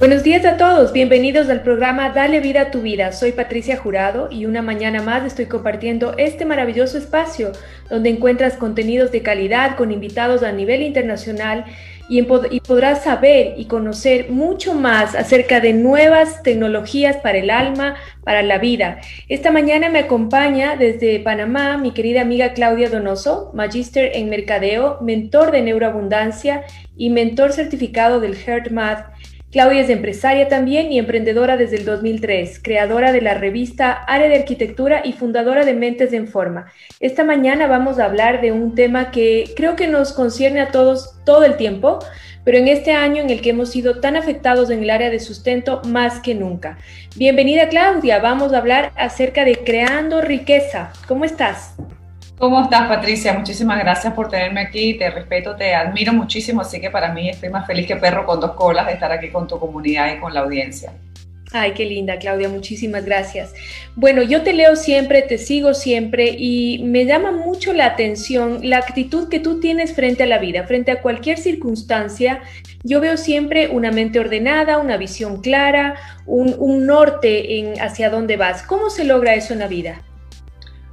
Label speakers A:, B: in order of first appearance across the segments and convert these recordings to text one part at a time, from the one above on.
A: Buenos días a todos, bienvenidos al programa Dale vida a tu vida. Soy Patricia Jurado y una mañana más estoy compartiendo este maravilloso espacio donde encuentras contenidos de calidad con invitados a nivel internacional y, podrás saber y conocer mucho más acerca de nuevas tecnologías para el alma, para la vida. Esta mañana me acompaña desde Panamá mi querida amiga Claudia Donoso, magíster en mercadeo, mentor de neuroabundancia y mentor certificado del HeartMath Claudia es empresaria también y emprendedora desde el 2003, creadora de la revista Área de Arquitectura y fundadora de Mentes en Forma. Esta mañana vamos a hablar de un tema que creo que nos concierne a todos todo el tiempo, pero en este año en el que hemos sido tan afectados en el área de sustento más que nunca. Bienvenida Claudia, vamos a hablar acerca de creando riqueza. ¿Cómo estás?
B: ¿Cómo estás, Patricia? Muchísimas gracias por tenerme aquí. Te respeto, te admiro muchísimo, así que para mí estoy más feliz que perro con dos colas de estar aquí con tu comunidad y con la audiencia.
A: Ay, qué linda, Claudia, muchísimas gracias. Bueno, yo te leo siempre, te sigo siempre y me llama mucho la atención la actitud que tú tienes frente a la vida, frente a cualquier circunstancia. Yo veo siempre una mente ordenada, una visión clara, un, norte en hacia dónde vas. ¿Cómo se logra eso en la vida?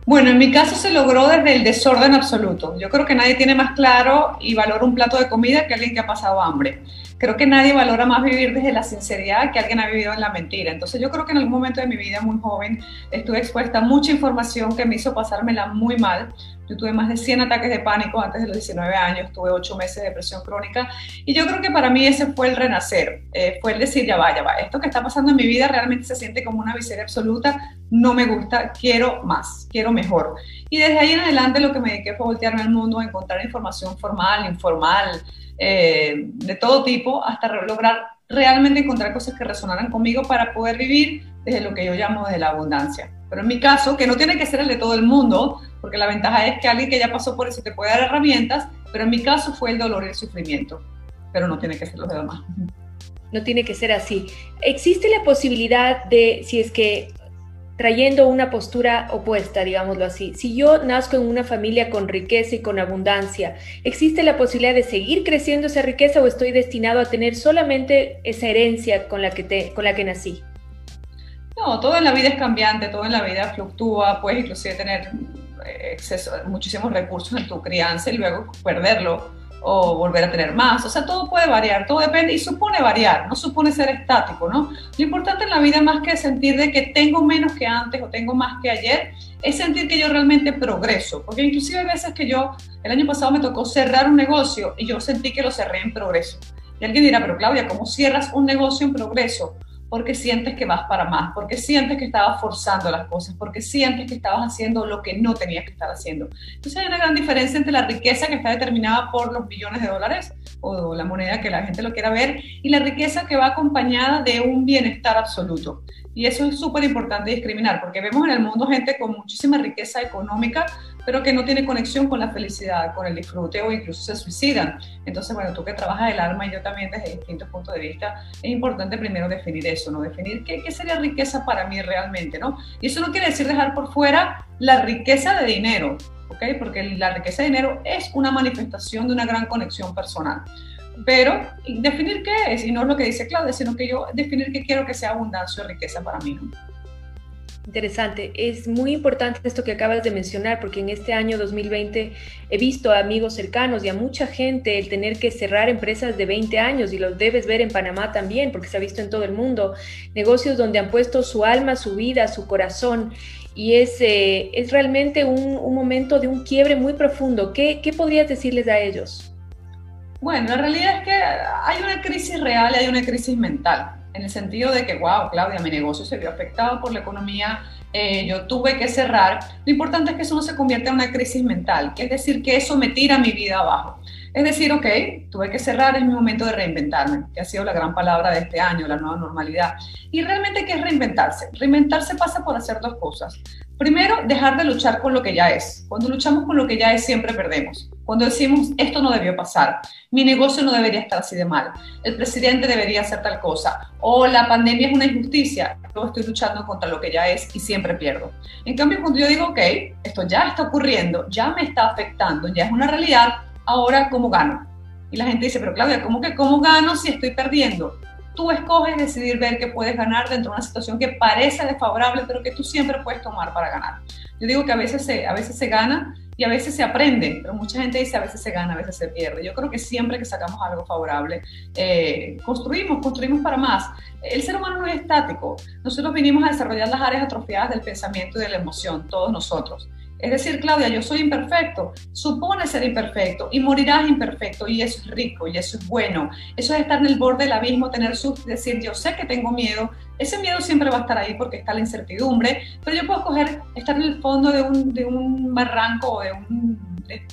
B: Bueno, en mi caso se logró desde el desorden absoluto. Yo creo que nadie tiene más claro y valora un plato de comida que alguien que ha pasado hambre. Creo que nadie valora más vivir desde la sinceridad que alguien ha vivido en la mentira. Entonces yo creo que en algún momento de mi vida muy joven estuve expuesta a mucha información que me hizo pasármela muy mal. Yo tuve más de 100 ataques de pánico antes de los 19 años, tuve 8 meses de depresión crónica y yo creo que para mí ese fue el renacer, eh, fue el decir, ya va, ya va, esto que está pasando en mi vida realmente se siente como una miseria absoluta, no me gusta, quiero más, quiero mejor. Y desde ahí en adelante lo que me dediqué fue voltearme al mundo, a encontrar información formal, informal, eh, de todo tipo, hasta lograr realmente encontrar cosas que resonaran conmigo para poder vivir desde lo que yo llamo de la abundancia. Pero en mi caso, que no tiene que ser el de todo el mundo, porque la ventaja es que alguien que ya pasó por eso te puede dar herramientas, pero en mi caso fue el dolor y el sufrimiento, pero no tiene que ser los demás.
A: No tiene que ser así. ¿Existe la posibilidad de, si es que trayendo una postura opuesta, digámoslo así. Si yo nazco en una familia con riqueza y con abundancia, ¿existe la posibilidad de seguir creciendo esa riqueza o estoy destinado a tener solamente esa herencia con la que, te, con la que nací?
B: No, todo en la vida es cambiante, todo en la vida fluctúa, puedes inclusive tener eh, exceso, muchísimos recursos en tu crianza y luego perderlo o volver a tener más. O sea, todo puede variar, todo depende y supone variar, no supone ser estático, ¿no? Lo importante en la vida más que sentir de que tengo menos que antes o tengo más que ayer, es sentir que yo realmente progreso. Porque inclusive hay veces que yo, el año pasado me tocó cerrar un negocio y yo sentí que lo cerré en progreso. Y alguien dirá, pero Claudia, ¿cómo cierras un negocio en progreso? Porque sientes que vas para más, porque sientes que estabas forzando las cosas, porque sientes que estabas haciendo lo que no tenías que estar haciendo. Entonces hay una gran diferencia entre la riqueza que está determinada por los billones de dólares o la moneda que la gente lo quiera ver y la riqueza que va acompañada de un bienestar absoluto. Y eso es súper importante discriminar, porque vemos en el mundo gente con muchísima riqueza económica, pero que no tiene conexión con la felicidad, con el disfrute o incluso se suicidan. Entonces, bueno, tú que trabajas el alma y yo también desde distintos puntos de vista, es importante primero definir eso, ¿no? Definir qué, qué sería riqueza para mí realmente, ¿no? Y eso no quiere decir dejar por fuera la riqueza de dinero, ¿ok? Porque la riqueza de dinero es una manifestación de una gran conexión personal pero definir qué es, y no es lo que dice Claudia, sino que yo definir qué quiero que sea abundancia o riqueza para mí.
A: Interesante, es muy importante esto que acabas de mencionar, porque en este año 2020 he visto a amigos cercanos y a mucha gente el tener que cerrar empresas de 20 años, y los debes ver en Panamá también, porque se ha visto en todo el mundo, negocios donde han puesto su alma, su vida, su corazón, y es, eh, es realmente un, un, momento de un quiebre muy profundo. ¿Qué, ¿Qué podrías decirles a ellos?
B: Bueno, la realidad es que hay una crisis real y hay una crisis mental, en el sentido de que, wow, Claudia, mi negocio se vio afectado por la economía, eh, yo tuve que cerrar. Lo importante es que eso no se convierta en una crisis mental, que es decir, que eso me tira mi vida abajo. Es decir, ok, tuve que cerrar, es mi momento de reinventarme, que ha sido la gran palabra de este año, la nueva normalidad. Y realmente, ¿qué es reinventarse? Reinventarse pasa por hacer dos cosas. Primero, dejar de luchar con lo que ya es. Cuando luchamos con lo que ya es, siempre perdemos. Cuando decimos, esto no debió pasar, mi negocio no debería estar así de mal, el presidente debería hacer tal cosa, o la pandemia es una injusticia, yo estoy luchando contra lo que ya es y siempre pierdo. En cambio, cuando yo digo, ok, esto ya está ocurriendo, ya me está afectando, ya es una realidad, ahora, ¿cómo gano? Y la gente dice, pero Claudia, ¿cómo que cómo gano si estoy perdiendo? tú escoges decidir ver que puedes ganar dentro de una situación que parece desfavorable, pero que tú siempre puedes tomar para ganar. Yo digo que a veces se, a veces se gana y a veces se aprende, pero mucha gente dice a veces se gana, a veces se pierde. Yo creo que siempre que sacamos algo favorable, eh, construimos, construimos para más. El ser humano no es estático. Nosotros vinimos a desarrollar las áreas atrofiadas del pensamiento y de la emoción, todos nosotros. Es decir, Claudia, yo soy imperfecto, supone ser imperfecto y morirás imperfecto y eso es rico y eso es bueno. Eso es estar en el borde del abismo, tener sus, decir, yo sé que tengo miedo, ese miedo siempre va a estar ahí porque está la incertidumbre, pero yo puedo escoger estar en el fondo de un, de un barranco o de un, de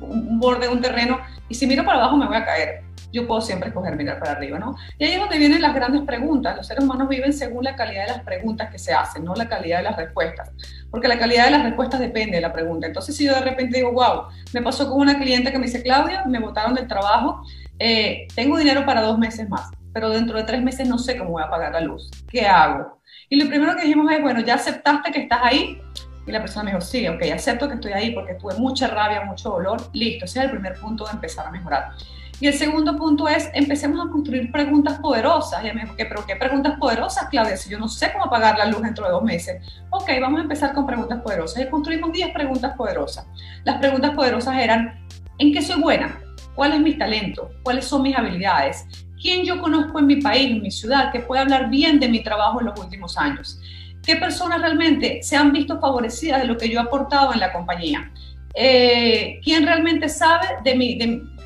B: un borde de un terreno y si miro para abajo me voy a caer yo puedo siempre escoger mirar para arriba, ¿no? Y ahí es donde vienen las grandes preguntas. Los seres humanos viven según la calidad de las preguntas que se hacen, no la calidad de las respuestas. Porque la calidad de las respuestas depende de la pregunta. Entonces, si yo de repente digo, wow, me pasó con una cliente que me dice, Claudia, me botaron del trabajo, eh, tengo dinero para dos meses más, pero dentro de tres meses no sé cómo voy a pagar la luz. ¿Qué hago? Y lo primero que dijimos es, bueno, ya aceptaste que estás ahí. Y la persona me dijo, sí, ok, acepto que estoy ahí porque tuve mucha rabia, mucho dolor. Listo, ese es el primer punto de empezar a mejorar. Y el segundo punto es, empecemos a construir preguntas poderosas. Y me dijo, ¿pero qué preguntas poderosas, Claudia? Si yo no sé cómo apagar la luz dentro de dos meses. Ok, vamos a empezar con preguntas poderosas. Y construimos 10 preguntas poderosas. Las preguntas poderosas eran, ¿en qué soy buena? ¿Cuál es mi talento? ¿Cuáles son mis habilidades? ¿Quién yo conozco en mi país, en mi ciudad, que puede hablar bien de mi trabajo en los últimos años? ¿Qué personas realmente se han visto favorecidas de lo que yo he aportado en la compañía? Eh, ¿Quién realmente sabe de mi,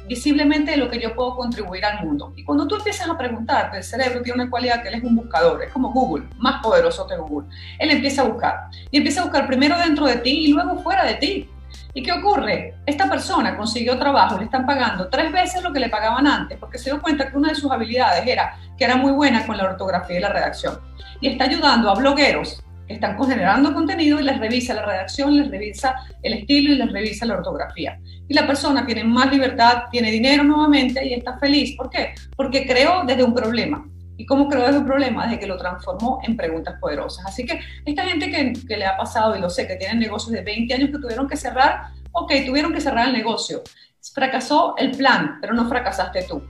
B: visiblemente lo que yo puedo contribuir al mundo. Y cuando tú empiezas a preguntar, el cerebro tiene una cualidad que él es un buscador, es como Google, más poderoso que Google. Él empieza a buscar y empieza a buscar primero dentro de ti y luego fuera de ti. ¿Y qué ocurre? Esta persona consiguió trabajo, le están pagando tres veces lo que le pagaban antes, porque se dio cuenta que una de sus habilidades era que era muy buena con la ortografía y la redacción. Y está ayudando a blogueros están generando contenido y les revisa la redacción, les revisa el estilo y les revisa la ortografía. Y la persona tiene más libertad, tiene dinero nuevamente y está feliz. ¿Por qué? Porque creó desde un problema. ¿Y cómo creó desde un problema? Desde que lo transformó en preguntas poderosas. Así que esta gente que, que le ha pasado, y lo sé, que tienen negocios de 20 años que tuvieron que cerrar, ok, tuvieron que cerrar el negocio. Fracasó el plan, pero no fracasaste tú.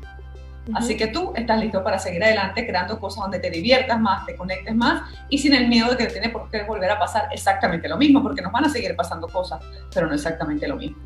B: Así que tú estás listo para seguir adelante creando cosas donde te diviertas más, te conectes más y sin el miedo de que tiene por qué volver a pasar exactamente lo mismo, porque nos van a seguir pasando cosas, pero no exactamente lo mismo.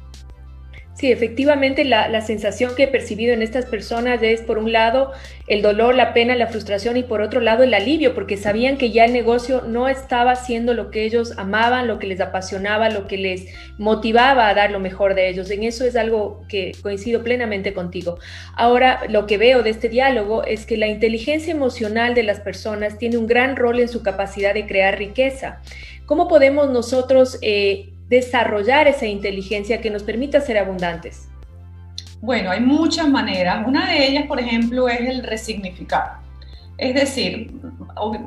A: Sí, efectivamente la, sensación que he percibido en estas personas es, por un lado, el dolor, la pena, la frustración y por otro lado el alivio, porque sabían que ya el negocio no estaba haciendo lo que ellos amaban, lo que les apasionaba, lo que les motivaba a dar lo mejor de ellos. En eso es algo que coincido plenamente contigo. Ahora, lo que veo de este diálogo es que la inteligencia emocional de las personas tiene un gran rol en su capacidad de crear riqueza. ¿Cómo podemos nosotros... Eh, desarrollar esa inteligencia que nos permita ser abundantes?
B: Bueno, hay muchas maneras. Una de ellas, por ejemplo, es el resignificar. Es decir,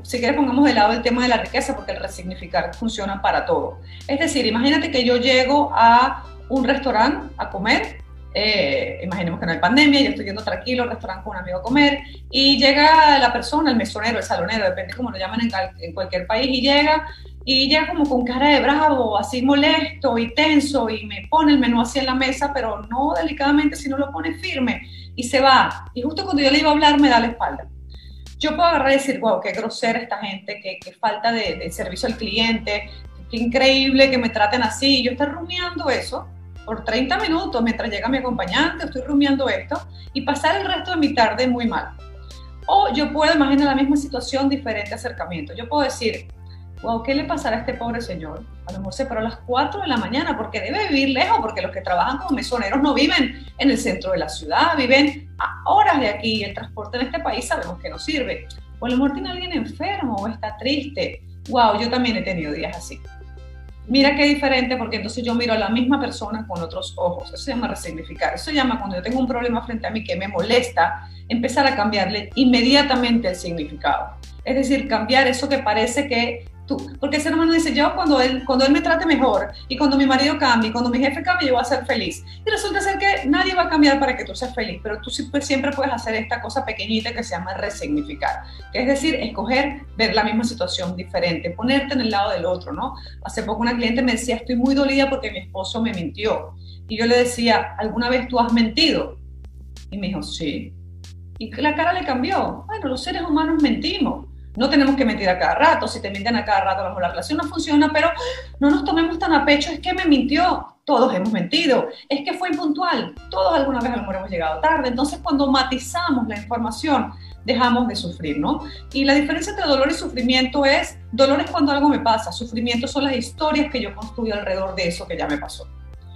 B: si quieres pongamos de lado el tema de la riqueza, porque el resignificar funciona para todo. Es decir, imagínate que yo llego a un restaurante a comer, eh, imaginemos que no hay pandemia, yo estoy yendo tranquilo al restaurante con un amigo a comer, y llega la persona, el mesonero, el salonero, depende cómo lo llaman en, en cualquier país, y llega y ya como con cara de bravo, así molesto y tenso y me pone el menú así en la mesa, pero no delicadamente, sino lo pone firme y se va. Y justo cuando yo le iba a hablar me da la espalda. Yo puedo agarrar y decir, wow, qué grosera esta gente, qué, qué falta de, de, servicio al cliente, qué increíble que me traten así. Yo estoy rumiando eso por 30 minutos mientras llega mi acompañante, estoy rumiando esto y pasar el resto de mi tarde muy mal. O yo puedo imaginar la misma situación, diferente acercamiento. Yo puedo decir, wow, ¿qué le pasará a este pobre señor? A lo mejor se paró a las 4 de la mañana porque debe vivir lejos, porque los que trabajan como mesoneros no viven en el centro de la ciudad, viven a horas de aquí el transporte en este país sabemos que no sirve. O a lo mejor tiene alguien enfermo o está triste. Wow, yo también he tenido días así. Mira qué diferente porque entonces yo miro a la misma persona con otros ojos. Eso se llama resignificar. Eso se llama cuando yo tengo un problema frente a mí que me molesta, empezar a cambiarle inmediatamente el significado. Es decir, cambiar eso que parece que porque ese hermano dice, yo cuando él, cuando él me trate mejor y cuando mi marido cambie, cuando mi jefe cambie, yo voy a ser feliz. Y resulta ser que nadie va a cambiar para que tú seas feliz, pero tú siempre puedes hacer esta cosa pequeñita que se llama resignificar. Es decir, escoger ver la misma situación diferente, ponerte en el lado del otro, ¿no? Hace poco una cliente me decía, estoy muy dolida porque mi esposo me mintió. Y yo le decía, ¿alguna vez tú has mentido? Y me dijo, sí. Y la cara le cambió. Bueno, los seres humanos mentimos. No tenemos que mentir a cada rato. Si te mienten a cada rato, a lo mejor la relación no funciona, pero no nos tomemos tan a pecho. Es que me mintió. Todos hemos mentido. Es que fue impuntual. Todos alguna vez a lo hemos llegado tarde. Entonces, cuando matizamos la información, dejamos de sufrir, ¿no? Y la diferencia entre dolor y sufrimiento es, dolor es cuando algo me pasa, sufrimiento son las historias que yo construyo alrededor de eso que ya me pasó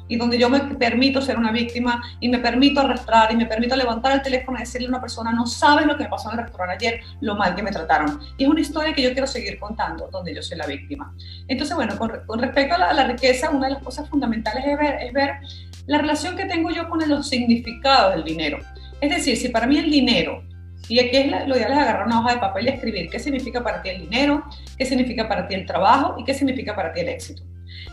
B: y donde yo me permito ser una víctima y me permito arrastrar y me permito levantar el teléfono y decirle a una persona, no sabes lo que me pasó en el restaurante ayer, lo mal que me trataron. Y es una historia que yo quiero seguir contando, donde yo soy la víctima. Entonces, bueno, con, respecto a la, riqueza, una de las cosas fundamentales es ver, es ver la relación que tengo yo con los significados del dinero. Es decir, si para mí el dinero y aquí es lo ideal es agarrar una hoja de papel y escribir qué significa para ti el dinero, qué significa para ti el trabajo y qué significa para ti el éxito.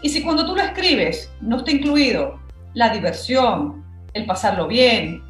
B: Y si cuando tú lo escribes no está incluido la diversión, el pasarlo bien,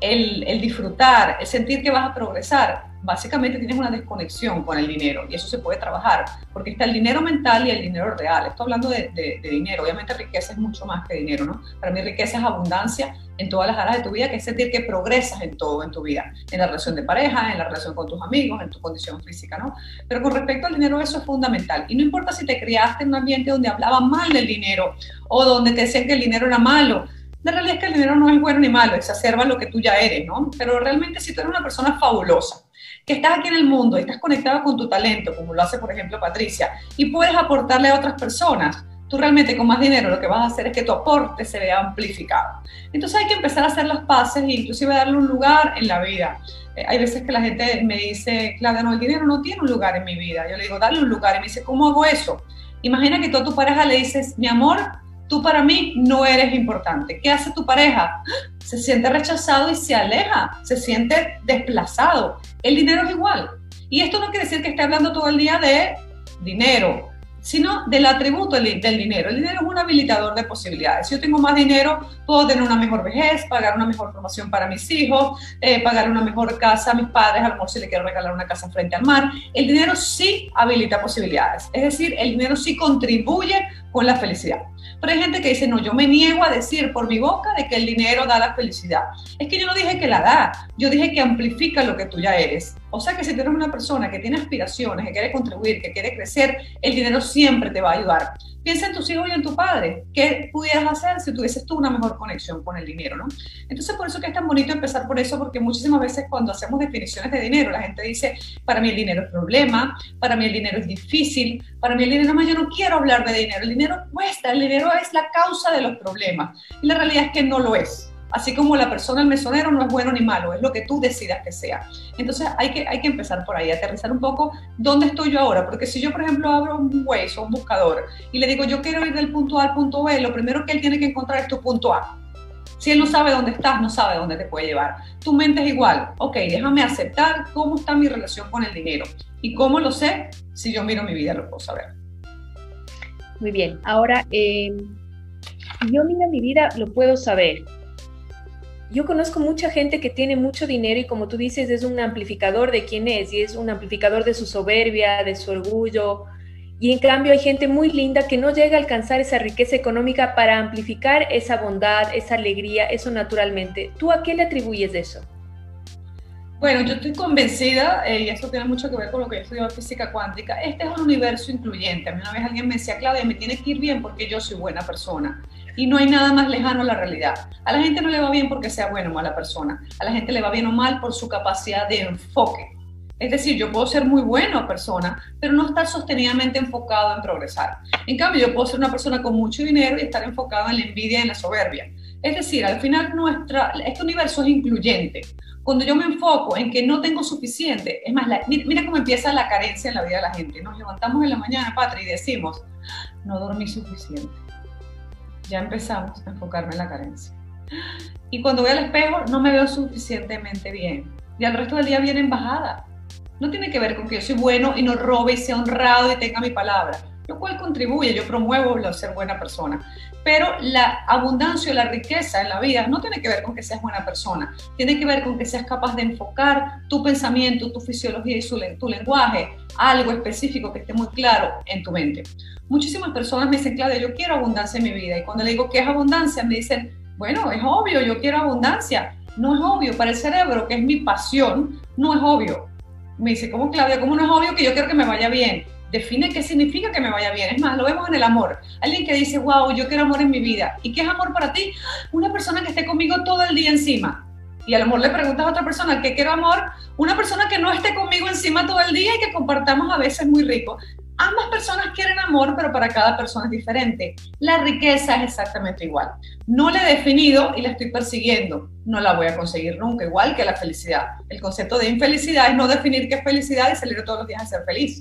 B: el, el disfrutar, el sentir que vas a progresar, básicamente tienes una desconexión con el dinero y eso se puede trabajar, porque está el dinero mental y el dinero real. Estoy hablando de, dinero, obviamente riqueza es mucho más que dinero, ¿no? Para mí riqueza es abundancia en todas las áreas de tu vida, que es sentir que progresas en todo en tu vida, en la relación de pareja, en la relación con tus amigos, en tu condición física, ¿no? Pero con respecto al dinero eso es fundamental y no importa si te criaste en un ambiente donde hablaban mal del dinero o donde te decían que el dinero era malo, la realidad es que el dinero no es bueno ni malo, exacerba lo que tú ya eres, ¿no? Pero realmente si tú eres una persona fabulosa, que estás aquí en el mundo y estás conectado con tu talento, como lo hace por ejemplo Patricia, y puedes aportarle a otras personas, tú realmente con más dinero lo que vas a hacer es que tu aporte se vea amplificado. Entonces hay que empezar a hacer las paces e inclusive darle un lugar en la vida. Eh, hay veces que la gente me dice, Claudia, no, el dinero no tiene un lugar en mi vida. Yo le digo, dale un lugar. Y me dice, ¿cómo hago eso? Imagina que tú a tu pareja le dices, mi amor, tú para mí no eres importante. ¿Qué hace tu pareja? Se siente rechazado y se aleja, se siente desplazado. El dinero es igual. Y esto no quiere decir que esté hablando todo el día de dinero, sino del atributo del, dinero. El dinero es un habilitador de posibilidades. Si yo tengo más dinero, puedo tener una mejor vejez, pagar una mejor formación para mis hijos, eh, pagar una mejor casa a mis padres, a lo mejor si le quiero regalar una casa frente al mar. El dinero sí habilita posibilidades. Es decir, el dinero sí contribuye con la felicidad. Pero hay gente que dice, no, yo me niego a decir por mi boca de que el dinero da la felicidad. Es que yo no dije que la da, yo dije que amplifica lo que tú ya eres. O sea que si tú eres una persona que tiene aspiraciones, que quiere contribuir, que quiere crecer, el dinero siempre te va a ayudar. Piensa en tus hijos y en tu padre. ¿Qué pudieras hacer si tuvieses tú una mejor conexión con el dinero? ¿no? Entonces, por eso que es tan bonito empezar por eso, porque muchísimas veces cuando hacemos definiciones de dinero, la gente dice, para mí el dinero es problema, para mí el dinero es difícil, para mí el dinero, más yo no quiero hablar de dinero, el dinero cuesta, el dinero es la causa de los problemas. Y la realidad es que no lo es. Así como la persona, el mesonero, no es bueno ni malo, es lo que tú decidas que sea. Entonces hay que, hay que empezar por ahí, aterrizar un poco dónde estoy yo ahora. Porque si yo, por ejemplo, abro un Waze o un buscador y le digo, yo quiero ir del punto A al punto B, lo primero que él tiene que encontrar es tu punto A. Si él no sabe dónde estás, no sabe dónde te puede llevar. Tu mente es igual. Ok, déjame aceptar cómo está mi relación con el dinero. ¿Y cómo lo sé? Si yo miro mi vida, lo puedo saber.
A: Muy bien. Ahora, eh, yo miro mi vida, lo puedo saber yo conozco mucha gente que tiene mucho dinero y como tú dices, es un amplificador de quién es y es un amplificador de su soberbia, de su orgullo. Y en cambio hay gente muy linda que no llega a alcanzar esa riqueza económica para amplificar esa bondad, esa alegría, eso naturalmente. ¿Tú a qué le atribuyes eso?
B: Bueno, yo estoy convencida, eh, y eso tiene mucho que ver con lo que yo estudiado física cuántica, este es un universo incluyente. A mí una vez alguien me decía, Claudia, me tiene que ir bien porque yo soy buena persona y no hay nada más lejano a la realidad. A la gente no le va bien porque sea buena o mala persona, a la gente le va bien o mal por su capacidad de enfoque. Es decir, yo puedo ser muy buena persona, pero no estar sostenidamente enfocado en progresar. En cambio, yo puedo ser una persona con mucho dinero y estar enfocado en la envidia y en la soberbia. Es decir, al final nuestra, este universo es incluyente. Cuando yo me enfoco en que no tengo suficiente, es más, mira, mira, cómo empieza la carencia en la vida de la gente. Nos levantamos en la mañana, Patria, y decimos, no dormí suficiente ya empezamos a enfocarme en la carencia. Y cuando voy al espejo no me veo suficientemente bien. Y al resto del día viene en bajada. No tiene que ver con que yo soy bueno y no robe y sea honrado y tenga mi palabra, lo cual contribuye, yo promuevo el ser buena persona. Pero la abundancia y la riqueza en la vida no tiene que ver con que seas buena persona, tiene que ver con que seas capaz de enfocar tu pensamiento, tu fisiología y tu lenguaje a algo específico que esté muy claro en tu mente muchísimas personas me dicen, Claudia, yo quiero abundancia en mi vida. Y cuando le digo, ¿qué es abundancia? Me dicen, bueno, es obvio, yo quiero abundancia. No es obvio. Para el cerebro, que es mi pasión, no es obvio. Me dice, ¿cómo Claudia? ¿Cómo no es obvio que yo quiero que me vaya bien? Define qué significa que me vaya bien. Es más, lo vemos en el amor. Alguien que dice, wow, yo quiero amor en mi vida. ¿Y qué es amor para ti? Una persona que esté conmigo todo el día encima. Y a lo mejor le preguntas a otra persona, ¿qué quiero amor? Una persona que no esté conmigo encima todo el día y que compartamos a veces muy rico. Ambas personas quieren amor, pero para cada persona es diferente. La riqueza es exactamente igual. No la he definido y la estoy persiguiendo. No la voy a conseguir nunca, igual que la felicidad. El concepto de infelicidad es no definir qué es felicidad y salir todos los días a ser feliz.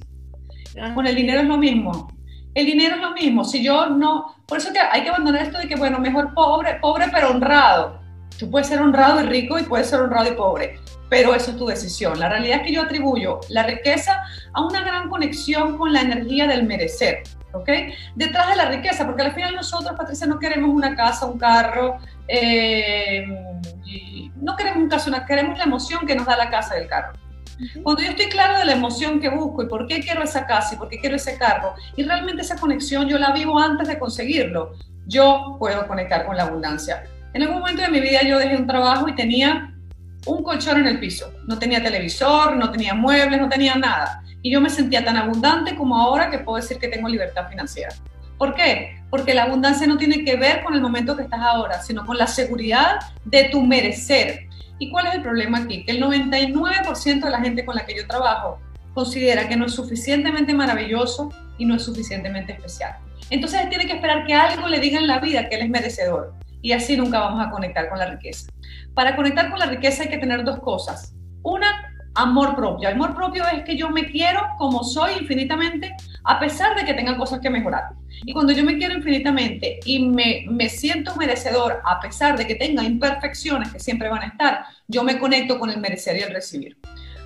B: Con el dinero es lo mismo. El dinero es lo mismo. Si yo no, por eso que hay que abandonar esto de que, bueno, mejor pobre, pobre pero honrado. Tú puedes ser honrado y rico y puedes ser honrado y pobre pero eso es tu decisión. La realidad es que yo atribuyo la riqueza a una gran conexión con la energía del merecer. ¿ok? Detrás de la riqueza, porque al final nosotros, Patricia, no queremos una casa, un carro, eh, no queremos un caso, queremos la emoción que nos da la casa del carro. Cuando yo estoy claro de la emoción que busco y por qué quiero esa casa y por qué quiero ese carro, y realmente esa conexión yo la vivo antes de conseguirlo, yo puedo conectar con la abundancia. En algún momento de mi vida yo dejé un trabajo y tenía un colchón en el piso. No tenía televisor, no tenía muebles, no tenía nada. Y yo me sentía tan abundante como ahora que puedo decir que tengo libertad financiera. ¿Por qué? Porque la abundancia no tiene que ver con el momento que estás ahora, sino con la seguridad de tu merecer. ¿Y cuál es el problema aquí? Que el 99% de la gente con la que yo trabajo considera que no es suficientemente maravilloso y no es suficientemente especial. Entonces tiene que esperar que algo le diga en la vida que él es merecedor y así nunca vamos a conectar con la riqueza. Para conectar con la riqueza hay que tener dos cosas. Una, amor propio. Amor propio es que yo me quiero como soy infinitamente, a pesar de que tenga cosas que mejorar. Y cuando yo me quiero infinitamente y me, me siento merecedor, a pesar de que tenga imperfecciones que siempre van a estar, yo me conecto con el merecer y el recibir.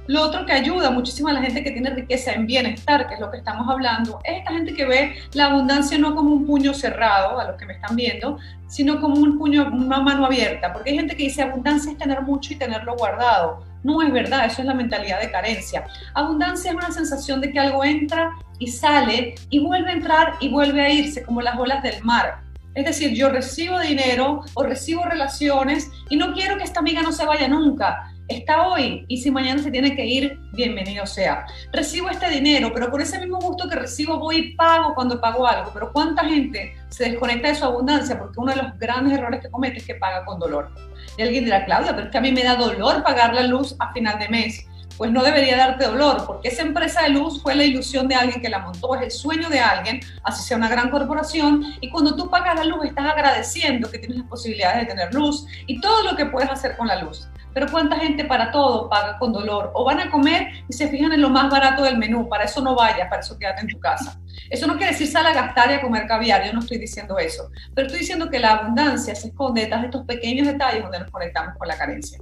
B: Lo otro que ayuda muchísimo a la gente que tiene riqueza en bienestar, que es lo que estamos hablando, es esta gente que ve la abundancia no como un puño cerrado, a los que me están viendo, sino como un puño, una mano abierta. Porque hay gente que dice abundancia es tener mucho y tenerlo guardado. No es verdad, eso es la mentalidad de carencia. Abundancia es una sensación de que algo entra y sale y vuelve a entrar y vuelve a irse, como las olas del mar. Es decir, yo recibo dinero o recibo relaciones y no quiero que esta amiga no se vaya nunca está hoy y si mañana se tiene que ir, bienvenido sea. Recibo este dinero, pero por ese mismo gusto que recibo voy y pago cuando pago algo. Pero ¿cuánta gente se desconecta de su abundancia? Porque uno de los grandes errores que comete es que paga con dolor. Y alguien dirá, Claudia, pero es que a mí me da dolor pagar la luz a final de mes. Pues no debería darte dolor, porque esa empresa de luz fue la ilusión de alguien que la montó, es el sueño de alguien, así sea una gran corporación, y cuando tú pagas la luz estás agradeciendo que tienes las posibilidades de tener luz y todo lo que puedes hacer con la luz. Pero ¿cuánta gente para todo paga con dolor? O van a comer y se fijan en lo más barato del menú, para eso no vayas, para eso quédate en tu casa. Eso no quiere decir sal a gastar y a comer caviar, yo no estoy diciendo eso. Pero estoy diciendo que la abundancia se esconde detrás de estos pequeños detalles donde nos conectamos con la carencia.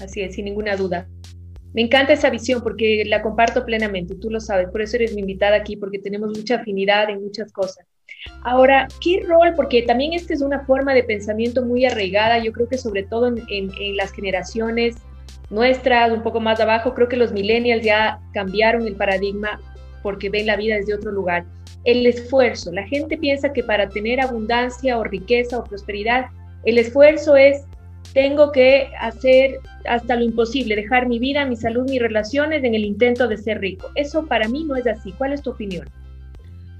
A: Así es, sin ninguna duda. Me encanta esa visión porque la comparto plenamente, tú lo sabes, por eso eres mi invitada aquí, porque tenemos mucha afinidad en muchas cosas. Ahora, ¿qué rol? Porque también esta es una forma de pensamiento muy arraigada, yo creo que sobre todo en, las generaciones nuestras, un poco más abajo, creo que los millennials ya cambiaron el paradigma porque ven la vida desde otro lugar. El esfuerzo, la gente piensa que para tener abundancia o riqueza o prosperidad, el esfuerzo es tengo que hacer hasta lo imposible, dejar mi vida, mi salud, mis relaciones en el intento de ser rico. Eso para mí no es así. ¿Cuál es tu opinión?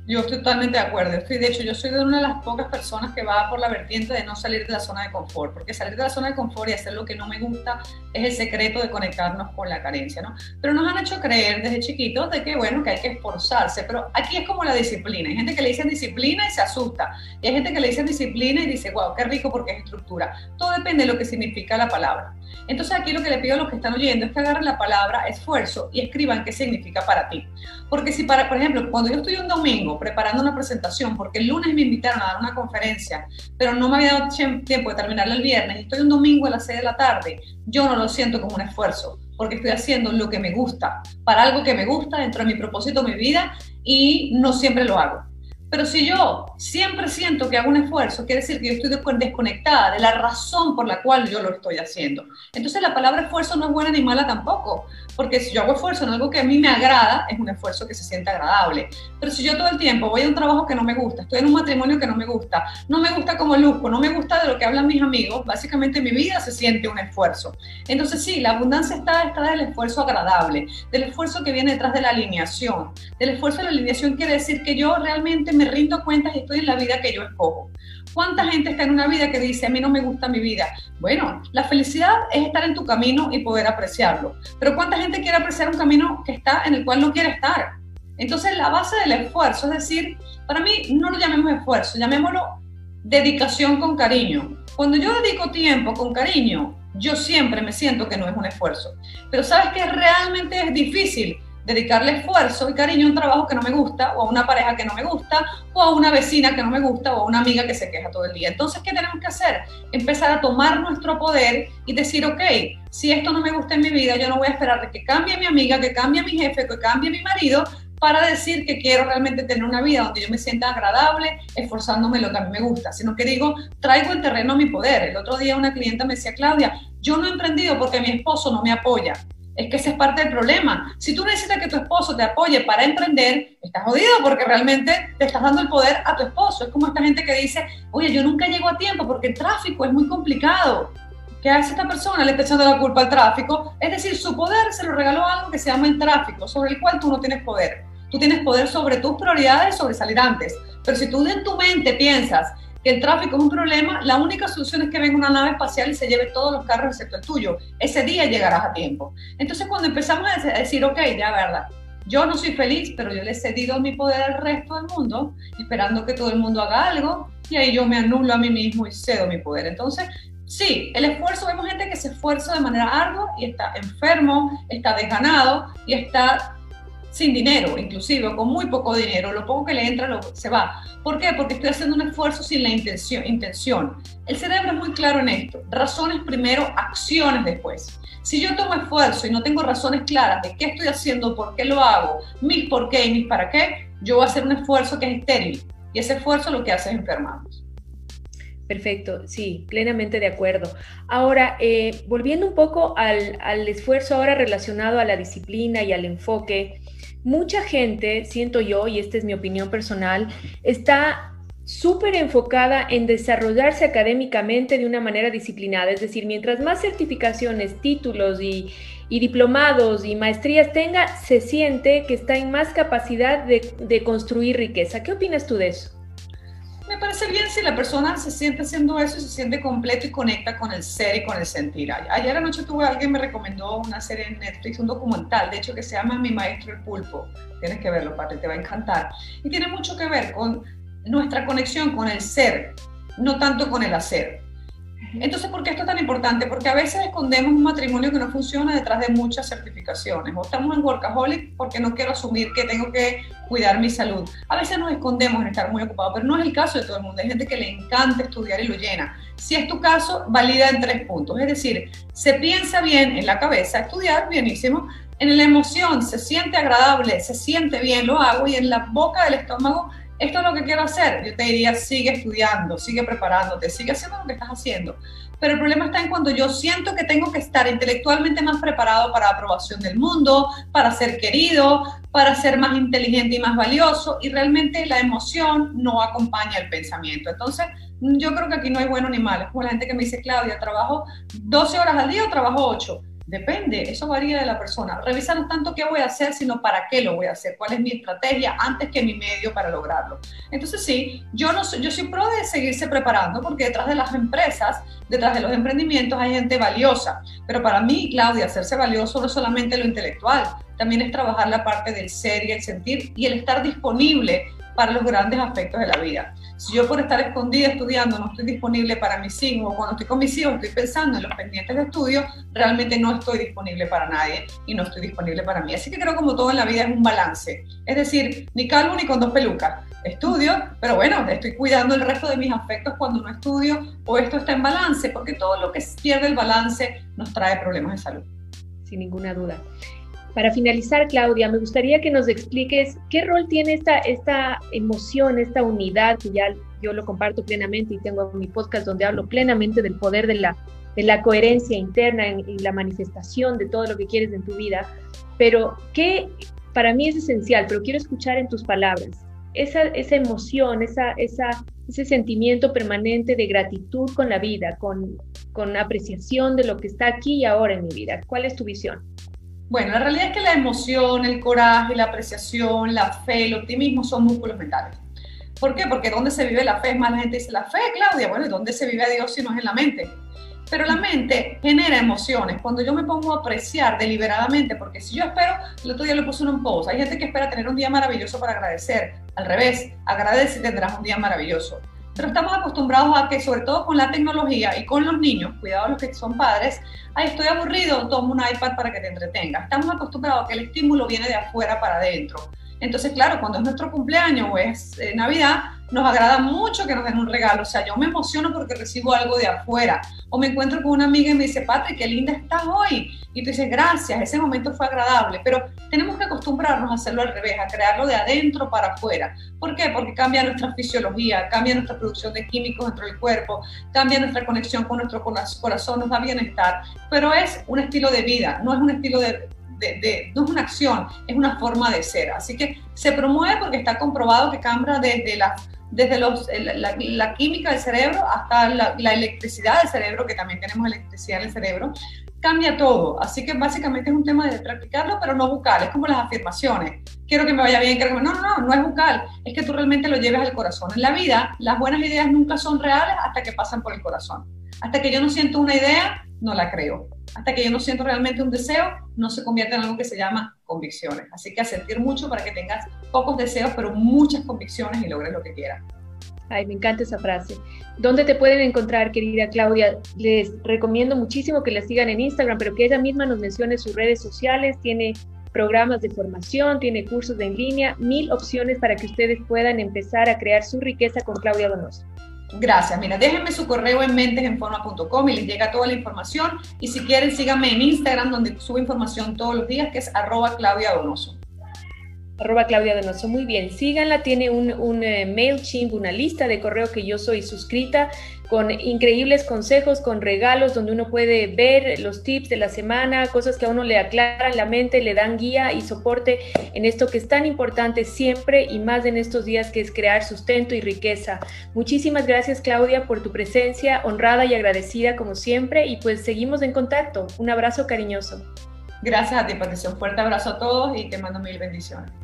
B: Yo estoy totalmente de acuerdo. Estoy, de hecho, yo soy de una de las pocas personas que va por la vertiente de no salir de la zona de confort, porque salir de la zona de confort y hacer lo que no me gusta es el secreto de conectarnos con la carencia, ¿no? Pero nos han hecho creer desde chiquitos de que, bueno, que hay que esforzarse, pero aquí es como la disciplina. Hay gente que le dicen disciplina y se asusta, y hay gente que le dicen disciplina y dice, wow, qué rico porque es estructura. Todo depende de lo que significa la palabra. Entonces aquí lo que le pido a los que están oyendo es que agarren la palabra esfuerzo y escriban qué significa para ti. Porque si para, por ejemplo, cuando yo estoy un domingo preparando una presentación, porque el lunes me invitaron a dar una conferencia, pero no me había dado tiempo de terminarla el viernes, y estoy un domingo a las 6 de la tarde, yo no lo siento como un esfuerzo, porque estoy haciendo lo que me gusta, para algo que me gusta dentro de mi propósito, mi vida, y no siempre lo hago. Pero si yo siempre siento que hago un esfuerzo, quiere decir que yo estoy desconectada de la razón por la cual yo lo estoy haciendo. Entonces la palabra esfuerzo no es buena ni mala tampoco, porque si yo hago esfuerzo en algo que a mí me agrada, es un esfuerzo que se siente agradable. Pero si yo todo el tiempo voy a un trabajo que no me gusta, estoy en un matrimonio que no me gusta, no me gusta como luzco, no me gusta de lo que hablan mis amigos, básicamente mi vida se siente un esfuerzo. Entonces sí, la abundancia está, está del esfuerzo agradable, del esfuerzo que viene detrás de la alineación. Del esfuerzo de la alineación quiere decir que yo realmente me rindo cuentas y estoy en la vida que yo escojo. ¿Cuánta gente está en una vida que dice, a mí no me gusta mi vida? Bueno, la felicidad es estar en tu camino y poder apreciarlo. Pero ¿cuánta gente quiere apreciar un camino que está en el cual no quiere estar? Entonces, la base del esfuerzo, es decir, para mí no lo llamemos esfuerzo, llamémoslo dedicación con cariño. Cuando yo dedico tiempo con cariño, yo siempre me siento que no es un esfuerzo. Pero sabes que realmente es difícil dedicarle esfuerzo y cariño a un trabajo que no me gusta, o a una pareja que no me gusta, o a una vecina que no me gusta, o a una amiga que se queja todo el día. Entonces, ¿qué tenemos que hacer? Empezar a tomar nuestro poder y decir, ok, si esto no me gusta en mi vida, yo no voy a esperar que cambie mi amiga, que cambie mi jefe, que cambie mi marido, para decir que quiero realmente tener una vida donde yo me sienta agradable, esforzándome lo que a mí me gusta, sino que digo, traigo el terreno a mi poder. El otro día una clienta me decía, Claudia, yo no he emprendido porque mi esposo no me apoya. Es que ese es parte del problema. Si tú necesitas que tu esposo te apoye para emprender, estás jodido porque realmente te estás dando el poder a tu esposo. Es como esta gente que dice, oye, yo nunca llego a tiempo porque el tráfico es muy complicado. ¿Qué hace esta persona? Le está echando la culpa al tráfico. Es decir, su poder se lo regaló algo que se llama el tráfico, sobre el cual tú no tienes poder. Tú tienes poder sobre tus prioridades, sobre salir antes. Pero si tú en tu mente piensas que el tráfico es un problema, la única solución es que venga una nave espacial y se lleve todos los carros excepto el tuyo. Ese día llegarás a tiempo. Entonces cuando empezamos a decir, ok, ya verdad, yo no soy feliz, pero yo le he cedido mi poder al resto del mundo, esperando que todo el mundo haga algo, y ahí yo me anulo a mí mismo y cedo mi poder. Entonces, sí, el esfuerzo, vemos gente que se esfuerza de manera ardua y está enfermo, está desganado y está sin dinero, inclusive, con muy poco dinero, lo poco que le entra lo, se va. ¿Por qué? Porque estoy haciendo un esfuerzo sin la intención, intención. El cerebro es muy claro en esto. Razones primero, acciones después. Si yo tomo esfuerzo y no tengo razones claras de qué estoy haciendo, por qué lo hago, mis por qué y mis para qué, yo voy a hacer un esfuerzo que es estéril. Y ese esfuerzo lo que hace es enfermarnos.
A: Perfecto, sí, plenamente de acuerdo. Ahora, eh, volviendo un poco al, al esfuerzo ahora relacionado a la disciplina y al enfoque, mucha gente, siento yo, y esta es mi opinión personal, está súper enfocada en desarrollarse académicamente de una manera disciplinada. Es decir, mientras más certificaciones, títulos y, diplomados y maestrías tenga, se siente que está en más capacidad de construir riqueza. ¿Qué opinas tú de eso?
B: Parece bien si la persona se siente haciendo eso, se siente completo y conecta con el ser y con el sentir. Ayer anoche tuve alguien me recomendó una serie en Netflix, un documental, de hecho que se llama Mi Maestro el Pulpo. Tienes que verlo, Pati, te va a encantar. Y tiene mucho que ver con nuestra conexión con el ser, no tanto con el hacer. Entonces, ¿por qué esto es tan importante? Porque a veces escondemos un matrimonio que no funciona detrás de muchas certificaciones. O estamos en workaholic porque no quiero asumir que tengo que cuidar mi salud. A veces nos escondemos en estar muy ocupados, pero no es el caso de todo el mundo. Hay gente que le encanta estudiar y lo llena. Si es tu caso, valida en tres puntos. Es decir, se piensa bien en la cabeza, estudiar, bienísimo. En la emoción, se siente agradable, se siente bien, lo hago. Y en la boca del estómago, esto es lo que quiero hacer, yo te diría, sigue estudiando, sigue preparándote, sigue haciendo lo que estás haciendo. Pero el problema está en cuando yo siento que tengo que estar intelectualmente más preparado para la aprobación del mundo, para ser querido, para ser más inteligente y más valioso, y realmente la emoción no acompaña el pensamiento. Entonces, yo creo que aquí no hay bueno ni malo. Es como la gente que me dice, Claudia, trabajo 12 horas al día o trabajo 8 Depende, eso varía de la persona. Revisa no tanto qué voy a hacer, sino para qué lo voy a hacer, cuál es mi estrategia antes que mi medio para lograrlo. Entonces sí, yo, no yo soy pro de seguirse preparando porque detrás de las empresas, detrás de los emprendimientos hay gente valiosa. Pero para mí, Claudia, hacerse valioso no es solamente lo intelectual, también es trabajar la parte del ser y el sentir y el estar disponible para los grandes aspectos de la vida. Si yo por estar escondida estudiando no estoy disponible para mis hijos, o cuando estoy con mis hijos estoy pensando en los pendientes de estudio, realmente no estoy disponible para nadie y no estoy disponible para mí. Así que creo como todo en la vida es un balance. Es decir, ni calvo ni con dos pelucas. Estudio, pero bueno, estoy cuidando el resto de mis afectos cuando no estudio o esto está en balance, porque todo lo que pierde el balance nos trae problemas de salud.
A: Sin ninguna duda. Para finalizar, Claudia, me gustaría que nos expliques qué rol tiene esta, esta emoción, esta unidad, que ya yo lo comparto plenamente y tengo mi podcast donde hablo plenamente del poder de la, de la coherencia interna y la manifestación de todo lo que quieres en tu vida, pero qué para mí es esencial, pero quiero escuchar en tus palabras esa, esa emoción, esa, esa, ese sentimiento permanente de gratitud con la vida, con, con apreciación de lo que está aquí y ahora en mi vida. ¿Cuál es tu visión?
B: Bueno, la realidad es que la emoción, el coraje, la apreciación, la fe, el optimismo son músculos mentales. ¿Por qué? Porque ¿dónde se vive la fe? Es más, la gente dice, la fe, Claudia, bueno, ¿y dónde se vive a Dios si no es en la mente? Pero la mente genera emociones. Cuando yo me pongo a apreciar deliberadamente, porque si yo espero, el otro día le puse un post, hay gente que espera tener un día maravilloso para agradecer. Al revés, agradece y tendrás un día maravilloso. Pero estamos acostumbrados a que, sobre todo con la tecnología y con los niños, cuidado los que son padres, ay, estoy aburrido, tomo un iPad para que te entretenga. Estamos acostumbrados a que el estímulo viene de afuera para adentro. Entonces, claro, cuando es nuestro cumpleaños o es eh, Navidad, nos agrada mucho que nos den un regalo. O sea, yo me emociono porque recibo algo de afuera. O me encuentro con una amiga y me dice, Patrick, qué linda estás hoy. Y tú dices, gracias, ese momento fue agradable. Pero tenemos que acostumbrarnos a hacerlo al revés, a crearlo de adentro para afuera. ¿Por qué? Porque cambia nuestra fisiología, cambia nuestra producción de químicos dentro del cuerpo, cambia nuestra conexión con nuestro corazón, nos da bienestar. Pero es un estilo de vida, no es un estilo de, no es una acción, es una forma de ser. Así que se promueve porque está comprobado que cambia desde la, desde los, la, química del cerebro hasta la, la, electricidad del cerebro, que también tenemos electricidad en el cerebro, cambia todo. Así que básicamente es un tema de practicarlo, pero no bucal. Es como las afirmaciones. Quiero que me vaya bien, quiero que me... No, no, no, no es bucal. Es que tú realmente lo lleves al corazón. En la vida, las buenas ideas nunca son reales hasta que pasan por el corazón. Hasta que yo no siento una idea, no la creo. Hasta que yo no siento realmente un deseo, no se convierte en algo que se llama convicciones. Así que a sentir mucho para que tengas pocos deseos, pero muchas convicciones y logres lo que quieras.
A: Ay, me encanta esa frase. ¿Dónde te pueden encontrar, querida Claudia? Les recomiendo muchísimo que la sigan en Instagram, pero que ella misma nos mencione sus redes sociales. Tiene programas de formación, tiene cursos en línea, mil opciones para que ustedes puedan empezar a crear su riqueza con Claudia Donoso.
B: Gracias. Mira, déjenme su correo en mentesenforma.com y les llega toda la información. Y si quieren, síganme en Instagram, donde subo información todos los días, que es arroba Claudia Donoso
A: arroba Claudia Donoso. Muy bien, síganla, tiene un, un eh, MailChimp, una lista de correo que yo soy suscrita con increíbles consejos, con regalos donde uno puede ver los tips de la semana, cosas que a uno le aclaran la mente, le dan guía y soporte en esto que es tan importante siempre y más en estos días que es crear sustento y riqueza. Muchísimas gracias Claudia por tu presencia, honrada y agradecida como siempre y pues seguimos en contacto. Un abrazo cariñoso.
B: Gracias a ti, Patricia. Un fuerte abrazo a todos y te mando mil bendiciones.